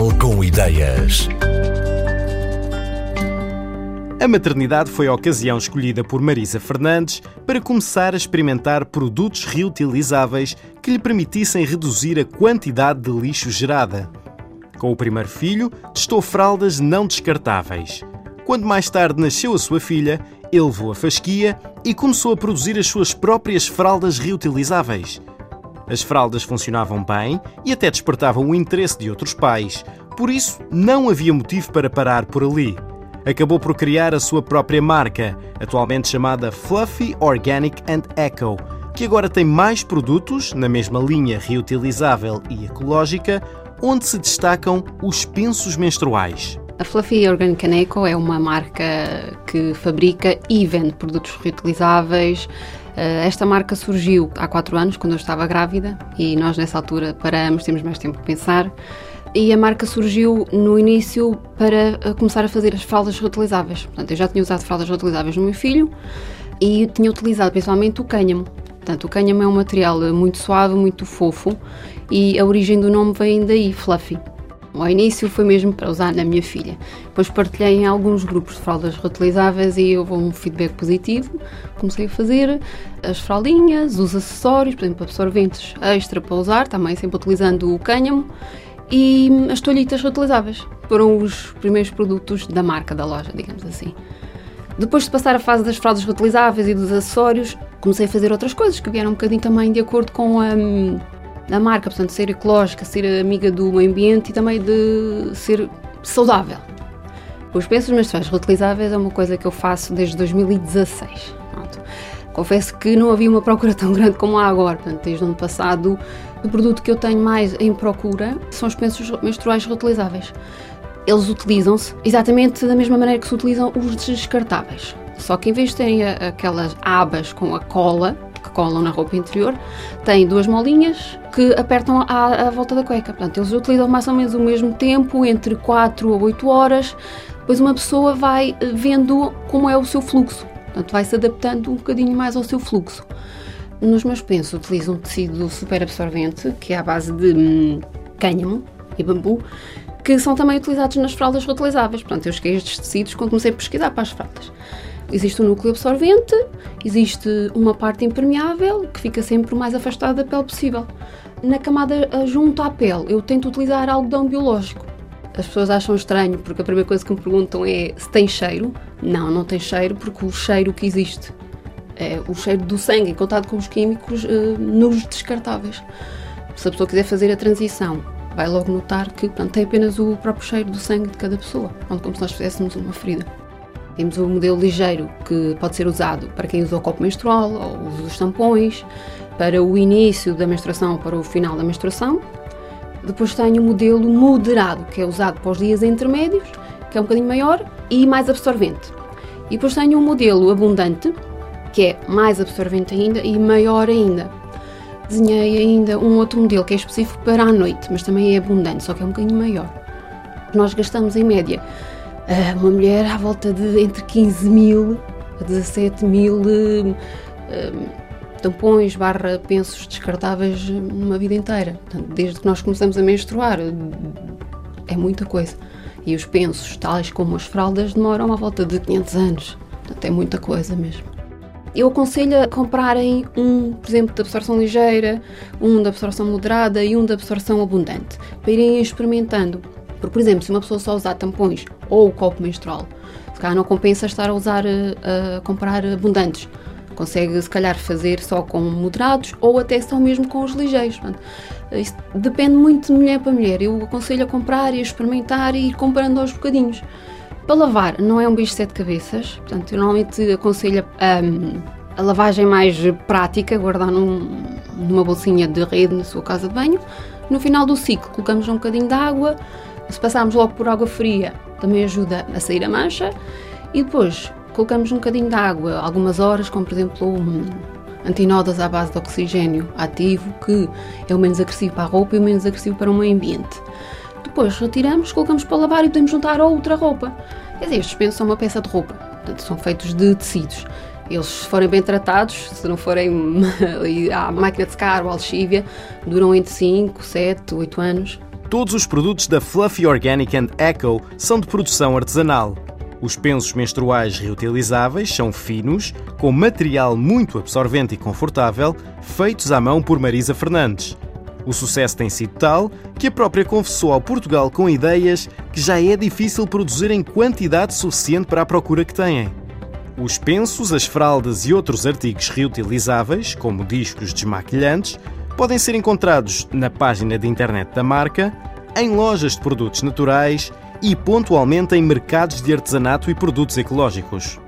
Com ideias. A maternidade foi a ocasião escolhida por Marisa Fernandes para começar a experimentar produtos reutilizáveis que lhe permitissem reduzir a quantidade de lixo gerada. Com o primeiro filho, testou fraldas não descartáveis. Quando mais tarde nasceu a sua filha, ele levou a fasquia e começou a produzir as suas próprias fraldas reutilizáveis. As fraldas funcionavam bem e até despertavam o interesse de outros pais, por isso não havia motivo para parar por ali acabou por criar a sua própria marca, atualmente chamada Fluffy Organic and Eco, que agora tem mais produtos na mesma linha reutilizável e ecológica, onde se destacam os pensos menstruais. A Fluffy Organic Eco é uma marca que fabrica e vende produtos reutilizáveis. Eh, esta marca surgiu há quatro anos, quando eu estava grávida, e nós nessa altura paramos, temos mais tempo para pensar e a marca surgiu no início para eh, começar a fazer as fraldas reutilizáveis. Portanto, eu já tinha usado fraldas reutilizáveis no meu filho e tinha utilizado principalmente o cânhamo. Portanto, o cânhamo é um material muito suave, muito fofo e a origem do nome vem daí, Fluffy. Ao início foi mesmo para usar na minha filha. Depois partilhei em alguns grupos de fraldas reutilizáveis e houve um feedback positivo. Comecei a fazer as fraldinhas, os acessórios, por exemplo, absorventes extra para usar, também sempre utilizando o cânhamo e as toalhitas reutilizáveis. Foram os primeiros produtos da marca, da loja, digamos assim. Depois de passar a fase das fraldas reutilizáveis e dos acessórios, comecei a fazer outras coisas que vieram um bocadinho também de acordo com a, a marca, portanto, ser ecológica, ser amiga do meio ambiente e também de ser saudável. Os pensos menstruais reutilizáveis é uma coisa que eu faço desde 2016. Pronto. Confesso que não havia uma procura tão grande como há agora. Portanto, desde o ano passado, o produto que eu tenho mais em procura são os pensos menstruais reutilizáveis. Eles utilizam-se exatamente da mesma maneira que se utilizam os descartáveis. Só que em vez de terem aquelas abas com a cola, que colam na roupa interior, têm duas molinhas que apertam à, à, volta da cueca. Portanto, eles utilizam mais ou menos o mesmo tempo, entre 4 a 8 horas. Depois uma pessoa vai vendo como é o seu fluxo. Portanto, vai se adaptando um bocadinho mais ao seu fluxo. Nos meus pensos utilizo um tecido super absorvente, que é à base de hum, cânhamo e bambu, que são também utilizados nas fraldas reutilizáveis. Portanto, eu cheguei a estes tecidos quando comecei a pesquisar para as fraldas. Existe um núcleo absorvente, existe uma parte impermeável, que fica sempre o mais afastada da pele possível. Na camada junto à pele, eu tento utilizar algodão biológico. As pessoas acham estranho, porque a primeira coisa que me perguntam é se tem cheiro. Não, não tem cheiro, porque o cheiro que existe é o cheiro do sangue em contato com os químicos uh, nos descartáveis. Se a pessoa quiser fazer a transição, vai logo notar que portanto, tem apenas o próprio cheiro do sangue de cada pessoa, como se nós fizéssemos uma ferida. Temos o modelo ligeiro, que pode ser usado para quem usa o copo menstrual ou usa os tampões, para o início da menstruação para o final da menstruação. Depois tenho o modelo moderado, que é usado para os dias intermédios, que é um bocadinho maior e mais absorvente. E depois tenho um modelo abundante, que é mais absorvente ainda e maior ainda. Desenhei ainda um outro modelo que é específico para a noite, mas também é abundante, só que é um bocadinho maior. Nós gastamos em média uma mulher à volta de entre 15 mil a 17 mil uh, tampões barra pensos descartáveis numa vida inteira. Portanto, desde que nós começamos a menstruar, é muita coisa. E os pensos, tais como as fraldas, demoram à volta de 500 anos. Portanto, é muita coisa mesmo. Eu aconselho a comprarem um, por exemplo, de absorção ligeira, um de absorção moderada e um de absorção abundante, para irem experimentando. Porque, por exemplo, se uma pessoa só usar tampões ou o copo menstrual, se calhar não compensa estar a usar, a, a comprar abundantes. Consegue, se calhar, fazer só com moderados ou até só mesmo com os ligeiros. Portanto, isso depende muito de mulher para mulher. Eu aconselho a comprar e a experimentar e ir comprando aos bocadinhos. Para lavar, não é um bicho de sete cabeças, portanto, eu normalmente aconselho a, a lavagem mais prática, guardar num, numa bolsinha de rede na sua casa de banho. No final do ciclo, colocamos um bocadinho de água. Se passarmos logo por água fria, também ajuda a sair a mancha. E depois colocamos um bocadinho de água, algumas horas, como por exemplo um, antinodas à base de oxigênio ativo, que é o menos agressivo para a roupa e o menos agressivo para o meio ambiente. Depois retiramos, colocamos para lavar e podemos juntar a outra roupa. Quer dizer, estes pensos são uma peça de roupa, portanto, são feitos de tecidos. Eles, se forem bem tratados, se não forem à máquina de secar ou alxívia, duram entre 5, 7, 8 anos. Todos os produtos da Fluffy Organic and Eco são de produção artesanal. Os pensos menstruais reutilizáveis são finos, com material muito absorvente e confortável, feitos à mão por Marisa Fernandes. O sucesso tem sido tal que a própria confessou ao Portugal com ideias que já é difícil produzir em quantidade suficiente para a procura que têm. Os pensos, as fraldas e outros artigos reutilizáveis, como discos desmaquilhantes, podem ser encontrados na página de internet da marca, em lojas de produtos naturais e pontualmente em mercados de artesanato e produtos ecológicos.